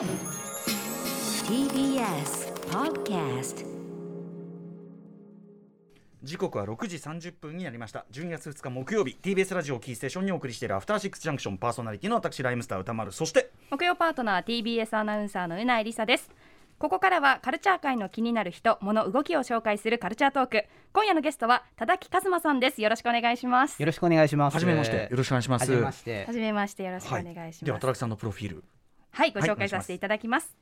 TBS Podcast 時刻は6時30分になりました。12月2日木曜日。TBS ラジオキーステーションにお送りしているアフターシックスジャンクションパーソナリティの私ライムスター歌丸。そして木曜パートナー TBS アナウンサーのうないりさです。ここからはカルチャー界の気になる人物動きを紹介するカルチャートーク。今夜のゲストは多田木和馬さんです。よろしくお願いします。よろしくお願いします。はじめまして。よろしくお願いします。はじめまして。は。じめまして。よろしくお願いします、では田木さんのプロフィールはい、ごはい紹介させていただきます。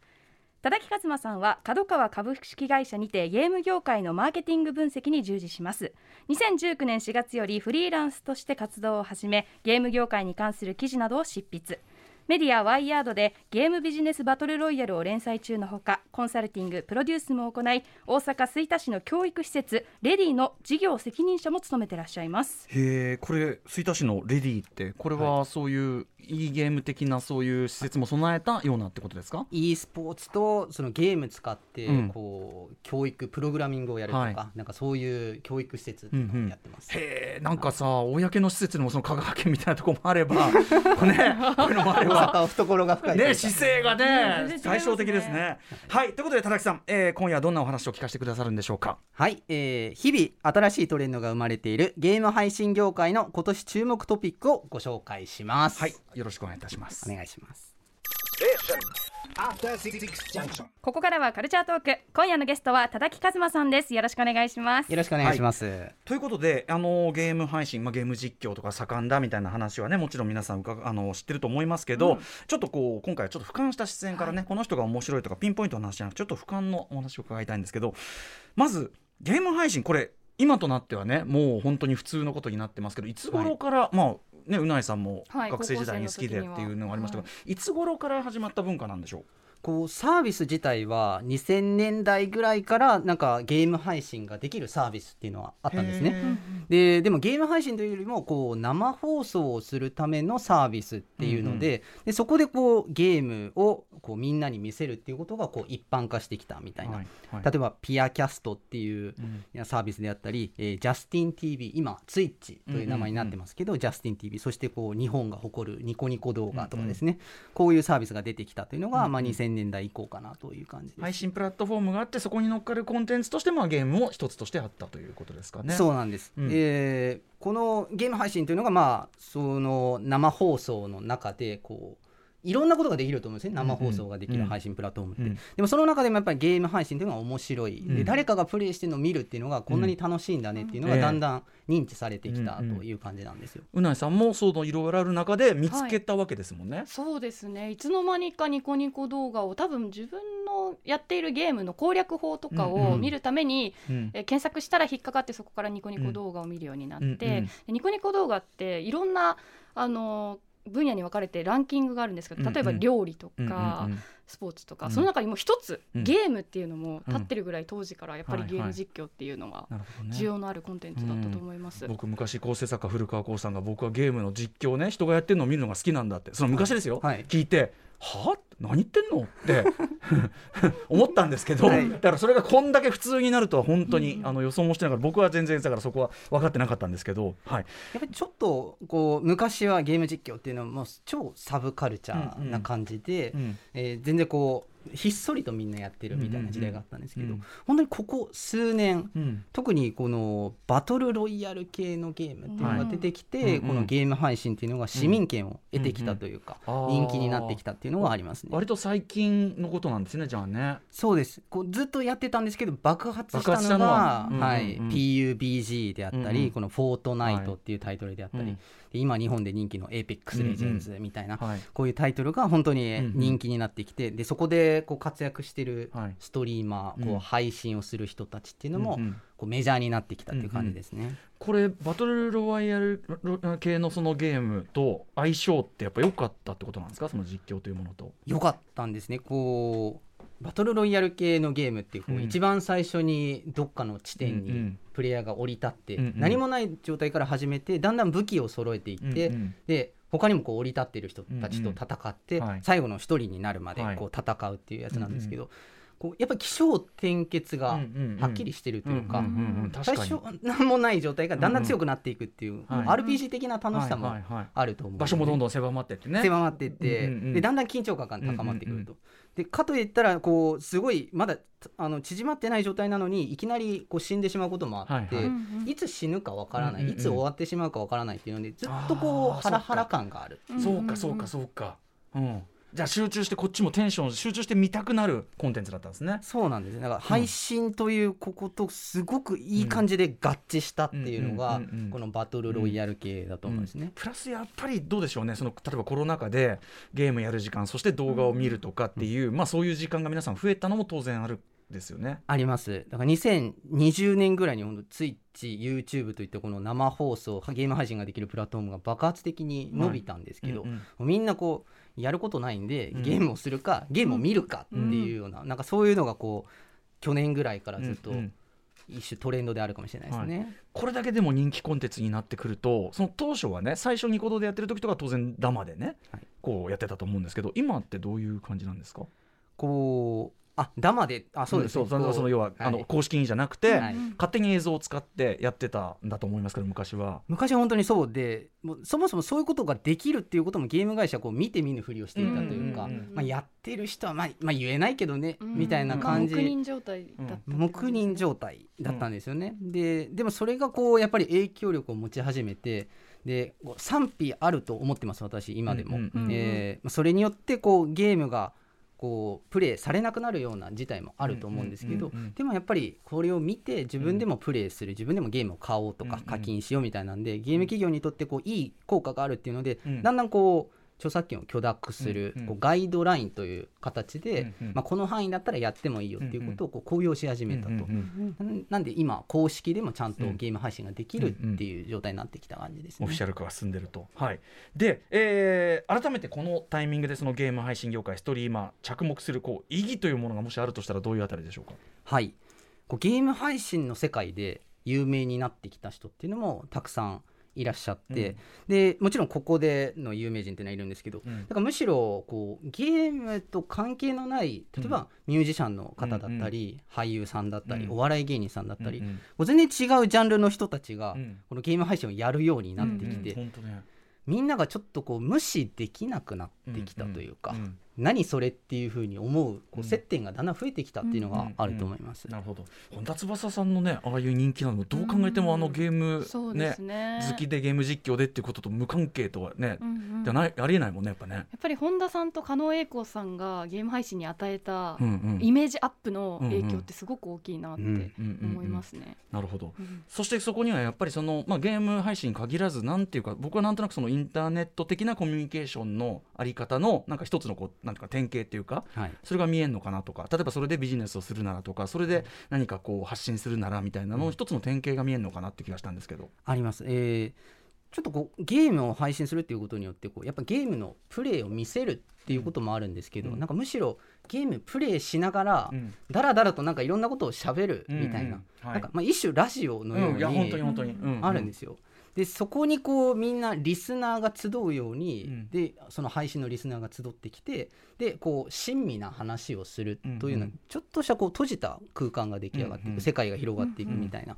多田木和馬さんは角川株式会社にてゲーム業界のマーケティング分析に従事します。2019年4月よりフリーランスとして活動を始めゲーム業界に関する記事などを執筆メディアワイヤードでゲームビジネスバトルロイヤルを連載中のほかコンサルティングプロデュースも行い大阪吹田市の教育施設レディの事業責任者も務めてらっしゃいます。へえこれ吹田市のレディってこれはそういう、い、いゲーム的なそういう施設も備えたようなってことですか？e スポーツとそのゲーム使ってうん。こう教育プログラミングをやるとか、はなんかそういう教育施設やってます。へえなんかさ公の施設でもその香川県みたいなところもあればこれね こういうのもあれば大阪は懐が深いね、姿勢がね対照的ですね。はいということで田中さん、えー、今夜はどんなお話を聞かせてくださるんでしょうか？はい、えー日々新しいトレンドが生まれているゲーム配信業界の今年注目トピックをご紹介します。はいよろしくお願いいたします。お願いします。ここからはカルチャートーク。今夜のゲストは多田木和馬さんです。よろしくお願いします。よろしくお願いします。ということで、あのゲーム配信、まあ、ゲーム実況とか盛んだみたいな話はねもちろん皆さん伺あの知ってると思いますけど、ちょっとこう今回はちょっと俯瞰した視線からね、この人が面白いとかピンポイントの話じゃなくてちょっと俯瞰のお話を伺いたいんですけどまずゲーム配信これ今となってはねもう本当に普通のことになってますけどいつ頃から、まあねうないさんもはい学生時代に好きでっていうのがありましたが、い、つ頃から始まった文化なんでしょう？こうサービス自体は2000年代ぐらいからなんかゲーム配信ができるサービスっていうのはあったんですね。ででもゲーム配信というよりもこう生放送をするためのサービスっていうので,、でそこでこうゲームをこうみんなに見せるっていうことがこう一般化してきたみたいな、はいはい。例えばピアキャストっていううん。サービスであったり、えージャスティン TV 今ツイッチという名前になってますけど、ジャスティン TV そしてこう日本が誇るニコニコ動画とかですね、こういうサービスが出てきたというのが、まあ、2000年代以降かなという感じ。配信プラットフォームがあってそこに乗っかるコンテンツとしてまあゲームも一つとしてあったということですかね。そうなんです、うんえーこのゲーム配信というのが、まあ、その生放送の中でこういろんなことができると思うんですね。生放送ができる配信プラットフォームって、うんでもその中でもやっぱりゲーム配信というのが面白い、うん。で誰かがプレイしてるのを見るっていうのがこんなに楽しいんだねっていうのうん。がだんだん認知されてきたという感じなんですよ。うないさんもそのいろいろある中で見つけたわけですもんね。そうですね。いつの間にかニコニコ動画を多分自分のやっているゲームの攻略法とかうんうん。を見るために、うん。え検索したら引っかかってそこからニコニコ動画を見るようになって、うん。うん。でニコニコ動画っていろんなあの分野に分かれてランキングがあるんですけど例えば料理とか、スポーツとか、うん。その中にも一つ、うん。ゲームっていうのも立ってるぐらい当時からやっぱりはいゲーム実況っていうのがなるほどね。需要のあるコンテンツだったと思います。僕昔構成作家古川光さんが僕はゲームの実況ね人がやってるのを見るのが好きなんだって。その昔ですよ、はい。聞いては？あ何言ってんの？って 思ったんですけど、はい。だからそれがこんだけ普通になるとは本当に、あの予想もしてながら僕は全然だからそこは分かってなかったんですけど、はい、やっぱりちょっとこう昔はゲーム実況っていうのはもう超サブカルチャーな感じで、うん。えー全然こうひっそりとみんなやってるみたいな時代があったんですけど、うんうん本当にここ数年うん。特にこのバトルロイヤル系のゲームっていうのが出てきて、うんこのゲーム配信っていうのが市民権を得てきたというか、うんうん人気になってきたっていうのがありますね。割と最近のことなんですねじゃあね。そうです。こうずっとやってたんですけど爆発したののがは。うんはいうん。うん PUBG であったり、うんうん。この「フォートナイト」っていうタイトルであったり、うんで今日本で人気の「APEX レジェンズ」みたいな、はい。こういうタイトルが本当にうんうん。人気になってきて、でそこでこう活躍してるはい。ストリーマー、うん。こう配信をする人たちっていうのも、うんうん。こうメジャーになってきたっていう感じですね。これバトルロワイヤル系のそのゲームと相性ってやっぱ良かったってことなんですか？その実況というものと。良かったんですね。こうバトルロイヤル系のゲームってこう、うん。一番最初にどっかの地点にうんうん。プレイヤーが降り立って、うんうん。何もない状態から始めてだんだん武器を揃えていって、うんうん。で他にもこう降り立ってる人たちと戦って、最後の一人になるまではい。こう戦うっていうやつなんですけど、こうやっぱり起承転結がはっきりしてるというか、最初何もない状態がだんだん強くなっていくっていう、はい RPG 的な楽しさもあると思う、場所もどんどどん狭まってってね。狭まっていって、うんうんうん。でだんだん緊張感が高まってくると。うんうんでかといったらこうすごいまだあの縮まってない状態なのにいきなりこう死んでしまうこともあって、はいはい。いつ死ぬかわからない、うんうんうん。いつ終わってしまうかわからないっていうのでずっとこうハラハラ感がある。そうかそうかそうか。うんじゃあ集中してこっちもテンション集中して見たくなるコンテンツだったんですね。そうなんです。ねだから配信というこことすごくいい感じで合致したっていうのがこのバトルロイヤル系だと思うんですね。プラスやっぱりどうでしょうね。その例えばコロナ禍でゲームやる時間そして動画を見るとかっていう、まあそういう時間が皆さん増えたのも当然あるですよね。あります。だから2020年ぐらいに本当ツイッチ YouTube といったこの生放送ゲーム配信ができるプラットフォームが爆発的に伸びたんですけど、うんうんもうみんなこうやることないんでうん。ゲームをするか、ゲームを見るかっていうような、なんかそういうのがこう去年ぐらいからずっと一種トレンドであるかもしれないですね。これだけでも人気コンテンツになってくるとその当初はね最初ニコ動でやってる時とかは当然ダマでね、はい。こうやってたと思うんですけど今ってどういう感じなんですか？こうあダマであそうですそうそのこうその要は、はい。あの公式にじゃなくて、はい。勝手に映像を使ってやってたんだと思いますけど昔は。昔は本当にそうでもうそもそもそういうことができるっていうこともゲーム会社はこう見て見ぬふりをしていたというか、うんうんうんまあ、やってる人は、まあまあ、言えないけどね、うん。みたいな感じ、黙認状態だった黙認状態だったんですよね、ででもそれがこうやっぱり影響力を持ち始めてで賛否あると思ってます私今でも、うんうんうんえーまあそれによってこうゲームがこうプレイされなくなるような事態もあると思うんですけど、でもやっぱりこれを見て自分でもプレイする自分でもゲームを買おうとか課金しようみたいなんでゲーム企業にとってこういい効果があるっていうので、うん。だんだんこう著作権を許諾するこうガイドラインという形で、まあ、この範囲だったらやってもいいよっていうことをこう公表し始めたと。なんで今公式でもちゃんとうんゲーム配信ができるっていう状態になってきた感じですね。オフィシャル化が進んでると。はい、で、えー改めてこのタイミングでそのゲーム配信業界ストリーマー着目するこう意義というものがもしあるとしたらどういうあたりでしょうか？はい、こうゲーム配信の世界で有名になってきた人っていうのもたくさんいらっしゃって、でもちろんここでの有名人っていうのはいるんですけど、うん。だからむしろこうゲームと関係のない例えばミュージシャンの方だったり、俳優さんだったり、うん。お笑い芸人さんだったり、う全然違うジャンルの人たちがうん。このゲーム配信をやるようになってきて、みんながちょっとこう無視できなくなってきたというか、んん何それっていうふうに思うこうん。う接点がだんだん増えてきたっていうのがあると思います。なるほど。本田翼さんのねああいう人気なのもどう考えてもあのゲーム、そうですね。好きでゲーム実況でっていうことと無関係とはね、うんうん。じゃないありえないもんねやっぱね。やっぱり本田さんと狩野英孝さんがゲーム配信に与えたうんうん。イメージアップの影響ってすごく大きいなってうんうんうん。思いますね。なるほど。うん。そしてそこにはやっぱりその、まあ、ゲーム配信に限らずなんていうか僕はなんとなくそのインターネット的なコミュニケーションのあり方のなんか一つのこうなんていうか典型っていうかはい。それが見えるのかなとか例えばそれでビジネスをするならとかそれで何かこう発信するならみたいなのの一つの典型が見えるのかなって気がしたんですけど。あります。えーちょっとこうゲームを配信するっていうことによってこうやっぱゲームのプレイを見せるっていうこともあるんですけど、うん。なんかむしろゲームプレイしながらうん。だらだらとなんかいろんなことをしゃべるみたいな,、うんうん。はい。なんかまあ一種ラジオのようにあるんですよ。でそこにこうみんなリスナーが集うように、うん。でその配信のリスナーが集ってきてでこう親身な話をするというような、うんうんちょっとしたこう閉じた空間が出来上がっていく、うんうん世界が広がっていくみたいな,、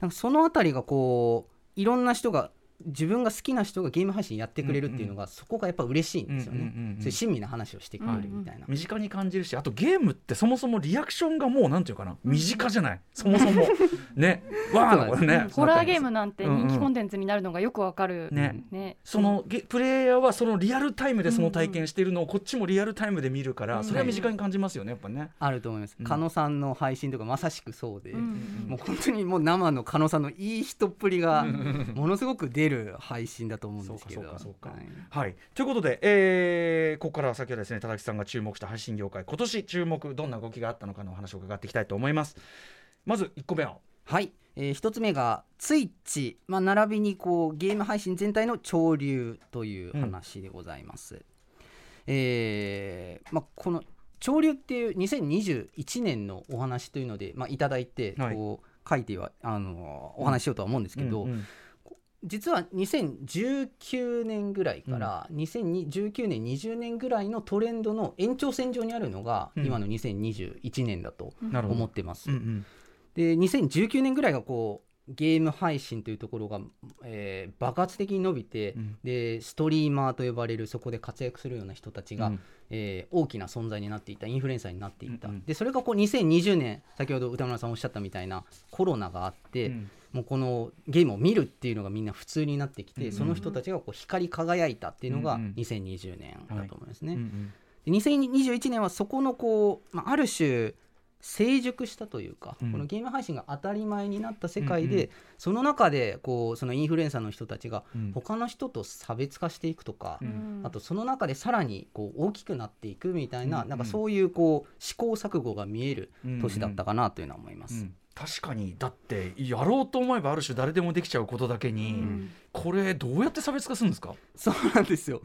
なんかそのあたりがこういろんな人が自分が好きな人がゲーム配信やってくれるっていうのが、そこがやっぱ嬉しいんですよね、うんうんうんうん。そういう親身な話をしてくれるみたいな。身近に感じるしあとゲームってそもそもリアクションがもうなんていうかな身近じゃない。そもそも。ね。わーのこれねホラーゲームなんて人うんうん気コンテンツになるのがよくわかる。ね。ね。そのゲプレイヤーはそのリアルタイムでその体験しているのをこっちもリアルタイムで見るからそれは身近に感じますよねやっぱね。あると思います、うん。狩野さんの配信とかまさしくそうで、うんもう本当にもう生の狩野さんのいい人っぷりが ものすごく出る配信だと思うんですけど。はい。はい、ということで、えーここからは先ほどですね田崎さんが注目した配信業界。今年注目どんな動きがあったのかのお話を伺っていきたいと思います。まず1個目は。はい、えー一つ目がツイッチ、まあ、並びにこうゲーム配信全体の潮流という話でございます。えーまあ、この潮流っていう2021年のお話というので、まあ、いただいてはい。こう書いてはあのお話ししようとは思うんですけど、うんうん実は2019年ぐらいから2019年20年ぐらいのトレンドの延長線上にあるのがうん。今の2021年だと思ってます。うんうん。で2019年ぐらいがこうゲーム配信というところが、えー爆発的に伸びて、うん。でストリーマーと呼ばれるそこで活躍するような人たちが、うん。えー大きな存在になっていったインフルエンサーになっていった、うんうん。でそれがこう2020年先ほど歌村さんおっしゃったみたいなコロナがあって、うんもうこのゲームを見るっていうのがみんな普通になってきて、うん。うんその人たちがこう光り輝いたっていうのがうんうん。2020年だと思いますね。うんうんで2021年はそこのこう、まあ、ある種成熟したというか、うん。このゲーム配信が当たり前になった世界で、うんうん。その中でこうそのインフルエンサーの人たちがうん。他の人と差別化していくとか、うん。あとその中でさらにこう大きくなっていくみたいな,、うんうん。なんかそういうこう試行錯誤が見えるうん。うん。年だったかなというのは思います。うん確かにだってやろうと思えばある種誰でもできちゃうことだけに、うん。これどうやって差別化するんですか？そうなんですよ。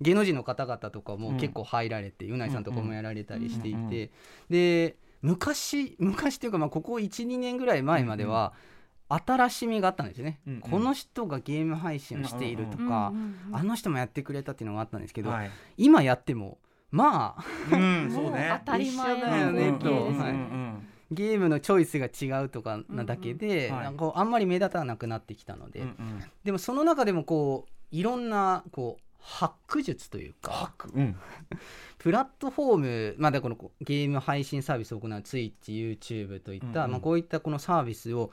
芸能人の方々とかうん。も結構入られて、うないさんとかもやられたりしていて、うんうんで昔昔っていうかまあここ12年ぐらい前までは、新しみがあったんですよね、うんうん。この人がゲーム配信をしているとか、あの人もやってくれたっていうのがあったんですけど、はい。今やってもまあ。うん、そうね。当たり前だよねの光景ですはい。ね。ゲームのチョイスが違うとかなだけで、うんうんはい。なんかあんまり目立たなくなってきたので、でもその中でもこういろんなこうハック術というかうん。プラットフォーム、まあ、だからこのゲーム配信サービスを行う TwitchYouTube といった、うんうん。まあ、こういったこのサービスを、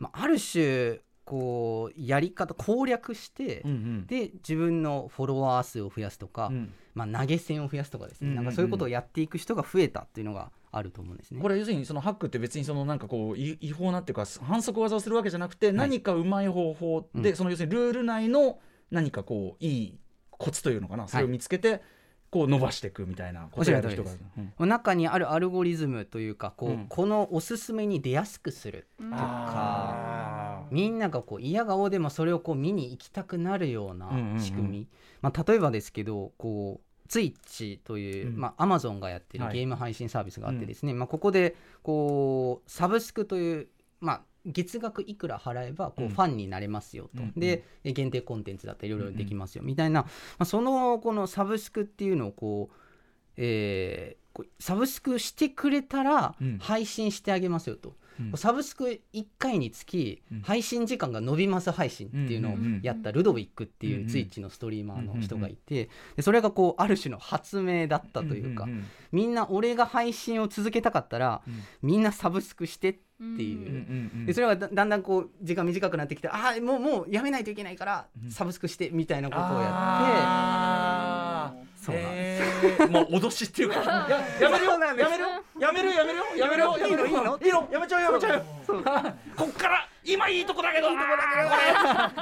まあ、ある種こうやり方攻略して、うんうん。で自分のフォロワー数を増やすとか、うん。まあ、投げ銭を増やすとかですね、うんうんうん。なんかそういうことをやっていく人が増えたっていうのがあると思うんですね。これ要するにそのハックって別にそのなんかこうい違法なっていうか反則技をするわけじゃなくて何かうまい方法で、うん。その要するにルール内の何かこういいコツというのかなそれを見つけてこう伸ばしていくみたいなことをやる人が。うん。中にあるアルゴリズムというかこう、うん。このおすすめに出やすくするうんとあー。みんながこう嫌顔でもそれをこう見に行きたくなるようなうんうんうん。仕組み、まあ、例えばですけどこうツイッチという、うん。まあ、アマゾンがやってるはい。ゲーム配信サービスがあってですね、まあ、ここでこうサブスクという、まあ、月額いくら払えばこううん。ファンになれますよと、うんでえ限定コンテンツだったりいろいろできますよ。みたいな、まあ、そのこのサブスクっていうのをこう、えーサブスクしてくれたらうん。配信してあげますよと。うん。サブスク1回につきうん。配信時間が伸びます配信っていうのをうんうんうんやったルドウィックってうんいううんツイッチのストリーマーの人がいてでそれがこうある種の発明だったというかんんみんな俺が配信を続けたかったらうん。みんなサブスクしてってう。んいうんうんう。うん。でそれがだだんだんこう時間短くなってきてああもうもうやめないといけないからうん。サブスクしてみたいなことをやあー。ってそうなんです。へー。もう脅しっていうか。ややめるよ。やめるよやめるよやめるよ。やめるよやめるよいいの？いいの。やめちゃうよ。やめちゃうよ。こっから今いいとこだけどいいとこだ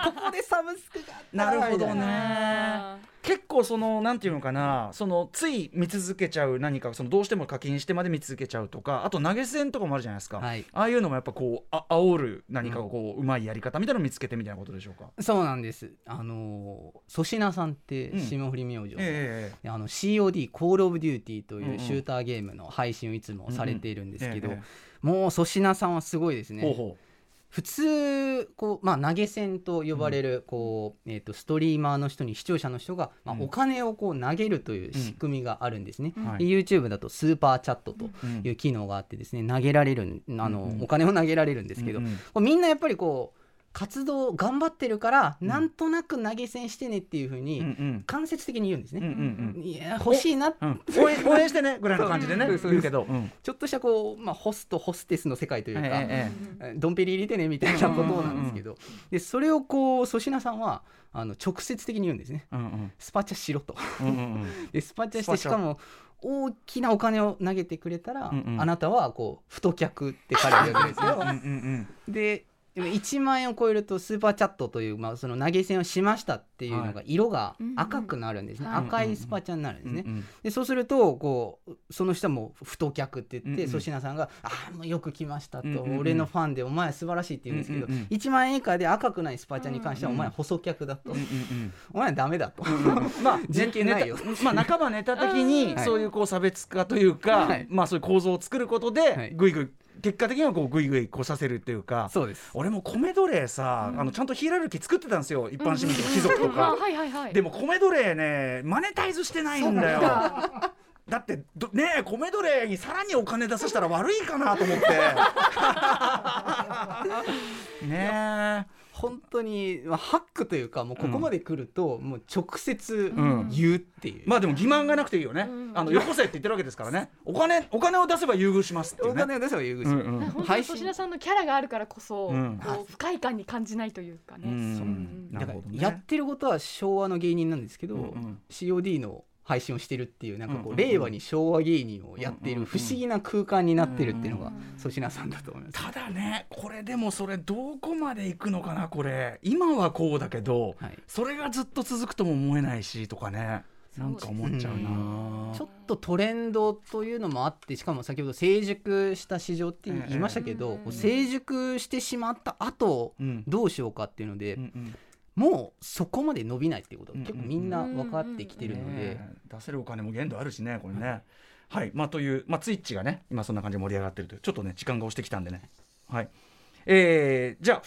けどここでサブスクがなるほどあね結構そのなんていうのかなそのつい見続けちゃう何かそのどうしても課金してまで見続けちゃうとかあと投げ銭とかもあるじゃないですか、はい。ああいうのもやっぱこうあ煽る何かこう、うまいやり方みたいなのを見つけてみたいなことでしょうか、そうなんです。あの粗品さんってうん霜降り明星のえあの COD コールオブデューティーとうんいううんシューターゲームの配信をいつもされているんですけど、ええもう粗品さんはすごいですね。ほうほ普通こう、まあ、投げ銭と呼ばれるこう、えー、とストリーマーの人に視聴者の人が、まあうん。お金をこう投げるという仕組みがあるんですね、う、はで YouTube だとスーパーチャットとうん。いう機能があってですね投げられるあの、うんうん。お金を投げられるんですけど、うんうん。こうみんなやっぱりこう活動頑張ってるから、うん。なんとなく投げ銭してねっていうふううんうにん。間接的に言うんですうんうね。ん。いや欲しいな、うん。応援応援してねぐらいの感じでねそうそう言うけど、うん。ちょっとしたこう、まあ、ホストホステスの世界というか、えええドンペリ入れてねみたいなことなんですけど、でそれをこう粗品さんはあの直接的に言うんですね。うんうん。スパチャしろと。うんうんうん。でスパチャしてしかも大きなお金を投げてくれたら、うんうん。あなたはこう太客って彼は言うんですよ。うんうん。ででも1万円を超えるとスーパーチャットという、まあ、その投げ銭をしましたっていうのが色が赤くなるんですね、うんうん赤いスパチャになるんですね、うんうんでそうするとこうその人も太客って言ってうんうん。粗品、さんが「ああもうよく来ました」と、うんうんうん。俺のファンでお前素晴らしい」って言うんですけど、うんうんうん。1万円以下で赤くないスパチャに関しては、うんうんお前細客だと、うんうん お前ダメだと、まあ 人権ないよ。まあ半ばネタ的に はい。そういうこう差別化というか、はい。まあそういう構造を作ることはでい。ぐいぐい結果的にはこうグイグイこさせるっていうかそうです。俺も米奴隷さ、あのちゃんとヒエラルキー作ってたんですよ。一般市民とか貴族とあか。でも米奴隷ねマネタイズしてないんだよ。だってどねえ米奴隷にさらにお金出させたら悪いかなと思って。ね本当に、まあ、ハックというかもうここまで来ると、もう直接ん。言うっていう、え。まあでも欺瞞がなくていいよね。あのよこせって言ってるわけですからね。お金お金を出せば優遇しますっていうね。お金を出せば優遇す。る、うん。うん本当品さんのキャラがあるからこそ、うん。こう不快感に感じないというかね。うん。そう。うん。なるほどねだからやってることは昭和の芸人なんですけど、うんうん。COD の配信をしてるっていうなんかこう、令和に昭和芸人をやっている不思議な空間になってるっていうのが粗品さんだと思います。ただねこれでもそれどこまで行くのかなこれ。今はこうだけど、はい。それがずっと続くとも思えないしとかね。なんか思っちゃうな。ちょっとトレンドというのもあってしかも先ほど成熟した市場って言いましたけど、うん。こう成熟してしまった後うん。どうしようかっていうので、うんうんもうそこまで伸びないっていうこと結構みんな分かってきてるので、出せるお金も限度あるしねこれね、はい。まあという、まあ、ツイッチがね今そんな感じで盛り上がってるというちょっとね時間が押してきたんでね。はい。えー、じゃあ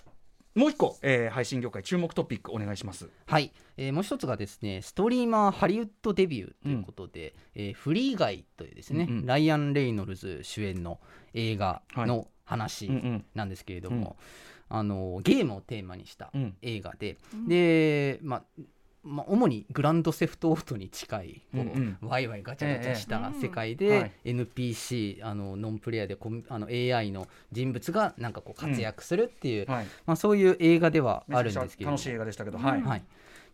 もう一個、えー配信業界注目トピックお願いします。はい、えーもう一つがですねストリーマーハリウッドデビューということで、えーフリーガイというですね、うんうん。ライアン・レイノルズ主演の映画の話うんうんなんですけれども、あのゲームをテーマにしたうん。映画で、で、まあまあ、主にグランドセフトオートに近いこう、うんワイワイガチャガチャした世界ええで、はい。NPC あのノンプレイヤーでコミあの AI の人物がなんかこう活躍するっていう、はい。まあ、そういう映画ではあるんですけれども。楽しい映画でしたけど、はい、はい、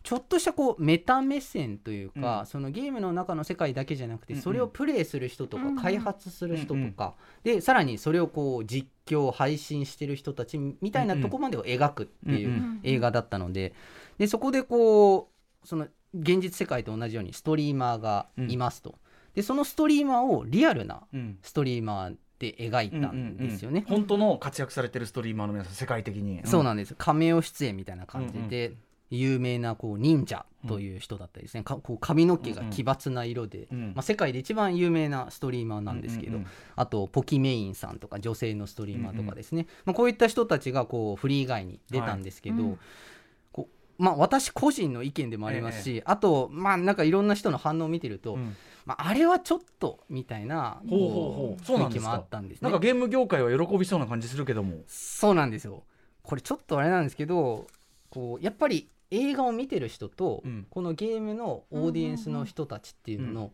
ちょっとしたこうメタ目線というか、うん。そのゲームの中の世界だけじゃなくて、うんうん。それをプレイする人とか、うん開発する人とうんうん。か、でさらにそれをこう実況配信してる人たちみたいなとこまでを描くっていううんうん。映画だったのででそこでこうその現実世界と同じようにストリーマーがいますと、でそのストリーマーをリアルなうん。ストリーマーで描いたんですよね。本当の活躍されてるストリーマーの皆さん世界的に、そうなんんです。カメオ出演みたいな感じで、有名なこう忍者という人だったりですね、かこう髪の毛が奇抜な色で、うんまあ、世界で一番有名なストリーマーなんですけど、うんうん。うんあとポキメインさんとか女性のストリーマーとかですね、まあ、こういった人たちがこうフリー以外に出たんですけど、はい。うんこうまあ、私個人の意見でもありますし、あとまあなんかいろんな人の反応を見てると、うん。まあ、あれはちょっとみたいな雰囲気もあったんですね。なんか。ゲーム業界は喜びそうな感じするけども。そうなんですよ。これちょっとあれなんですけどこうやっぱり映画を見てる人と、うん。このゲームのオーディエンスの人たちっていうのの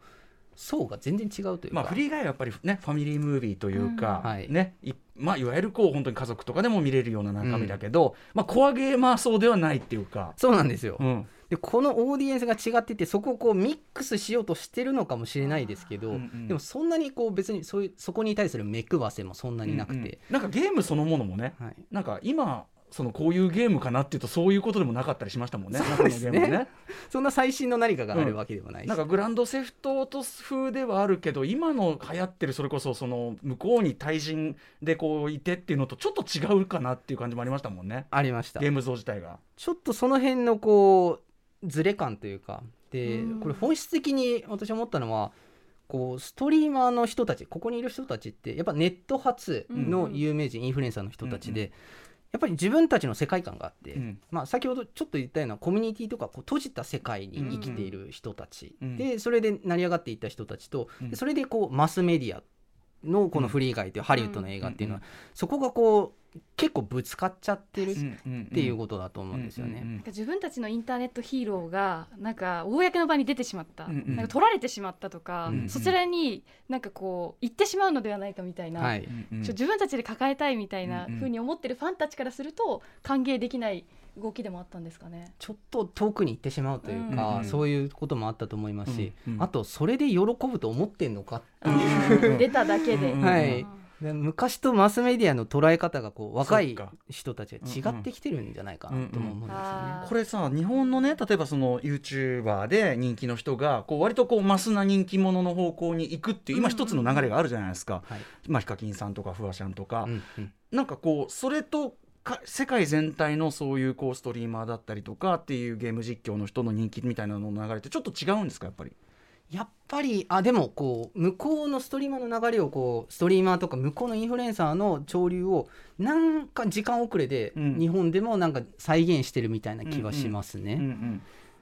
層が全然違うというか、まあフリー以外はやっぱりねファミリームービーというか、うんはい。ねいまあいわゆるこう本当に家族とかでも見れるような中身だけど、まあコアゲーマー層ではないっていうか、そうなんですよ、うん。でこのオーディエンスが違っててそこをこうミックスしようとしてるのかもしれないですけど、うんうんでもそんなにこう別にそういうそこに対する目配せもそんなになくうんうん。て、なんかゲームそのものもねはい、なんか今そのこういうゲームかなっていうとそういうことでもなかったりしましたもんね。そうですね。ね。そんな最新の何かがあるわけでもないし、なんかグランドセフトオート風ではあるけど今の流行ってるそれこそその向こうに対人でこういてっていうのとちょっと違うかなっていう感じもありましたもんね。ありました。ゲーム像自体が。ちょっとその辺のこうズレ感というか。でうん。これ本質的に私思ったのはこうストリーマーの人たちここにいる人たちってやっぱネット発の有名人、インフルエンサーの人たちで、うんやっぱり自分たちの世界観があって、うん。まあ、先ほどちょっと言ったようなコミュニティとかこう閉じた世界に生きている人たち、うん。でそれで成り上がっていった人たちと、それでこうマスメディアのこのフリーガイというハリウッドの映画っていうのは、そこがこう結構ぶつかっちゃってるっっていうことだと思うんですよね。なんか自分たちのインターネットヒーローがなんか公の場に出てしまった、うんうんなんか取られてしまったとか、うんうんそちらになんかこう行ってしまうのではないかみたいな、はい。ちょ自分たちで抱えたいみたいなうんうに思ってるファンたちからすると歓迎できない動きでもあったんですかね。ちょっと遠くに行ってしまうというか、うん。うんそういうこともあったと思いますし、うん。うん。あとそれで喜ぶと思ってんのかってあいう、ー出ただけで、うん。はい。で昔とマスメディアの捉え方がこう若い人たちが違ってきてるんじゃないかなとも思うんですよね。あー。これさ日本のね例えばその YouTuber で人気の人がこう割とこうマスな人気者の方向に行くっていう今一つの流れがあるじゃないですか、はい。まあ、ヒカキンさんとかフワちゃんとか、うんうん。なんかこうそれとか世界全体のそういうこうストリーマーだったりとかっていうゲーム実況の人の人気みたいなのの流れってちょっと違うんですかやっぱり？やっぱりあでもこう向こうのストリーマーの流れをこうストリーマーとか向こうのインフルエンサーの潮流をなんか時間遅れでうん。日本でもなんか再現してるみたいな気がしますね。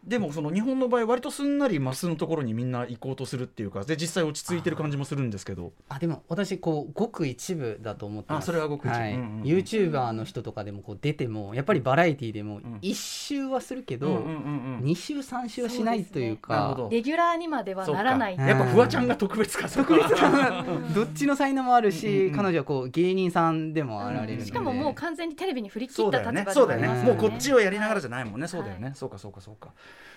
うんうんでもその日本の場合割とすんなりマスのところにみんな行こうとするっていうかで実際落ち着いてる感じもするんですけど。あでも私こうごく一部だと思ってます。あそれはごく一部。はい。うんうんうん。YouTuber の人とかでもこう出てもやっぱりバラエティでもん。一周はするけど、うんうんうんうん。二週三週はしないというか。ほど。レギュラーにまではならない。やっぱフワちゃんが特別かそうか どっちの才能もあるし、うんうんうん。彼女はこう芸人さんでもあられるので、しかももう完全にテレビに振り切った立場でねそうだよね。もありますもうこっちををやりながらじゃないもんね。そうだよね、そうかそうかそうか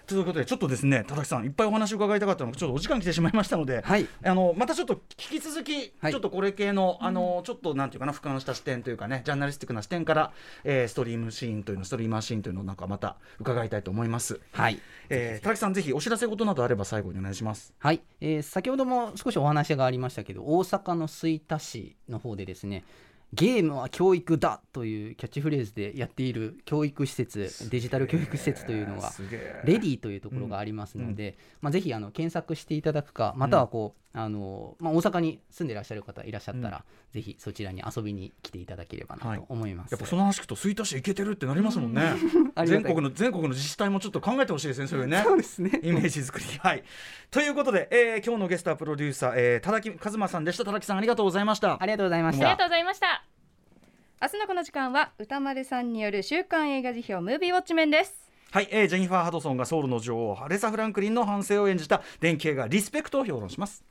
ということでちょっとですね田崎さんいっぱいお話を伺いたかったのがちょっとお時間来てしまいましたので、はいあのまたちょっと引き続き、はいちょっとこれ系のあのちょっとなんていうかな俯瞰した視点というかねジャーナリスティックな視点から、えーストリームシーンというのストリーマーシーンというのをなんかまた伺いたいと思います。はいえー、田崎さんぜひお知らせ事などあれば最後にお願いします。はい、えー先ほども少しお話がありましたけど大阪の吹田市の方でですねゲームは教育だというキャッチフレーズでやっている教育施設デジタル教育施設というのがすげえレディというところがありますので、まあ、ぜひあの検索していただくかまたはこう、あのまあ、大阪に住んでいらっしゃる方いらっしゃったら、ぜひそちらに遊びに来ていただければなと思います。やっぱその話聞くと吹田市行けてるってなりますもんね。全国の全国の自治体もちょっと考えてほしいですね。それね。そうですねイメージ作り。はい。ということで、えー、今日のゲストはプロデューサー、えー、田崎和馬さんでした。田崎さんありがとうございました。ありがとうございましたありがとうございました明日のこの時間は歌丸さんによる週刊映画辞表ムービーウォッチメンですはい、えー、ジェニファー・ハドソンがソウルの女王ハレサ・フランクリンの反省を演じた電気映画リスペクトを評論します。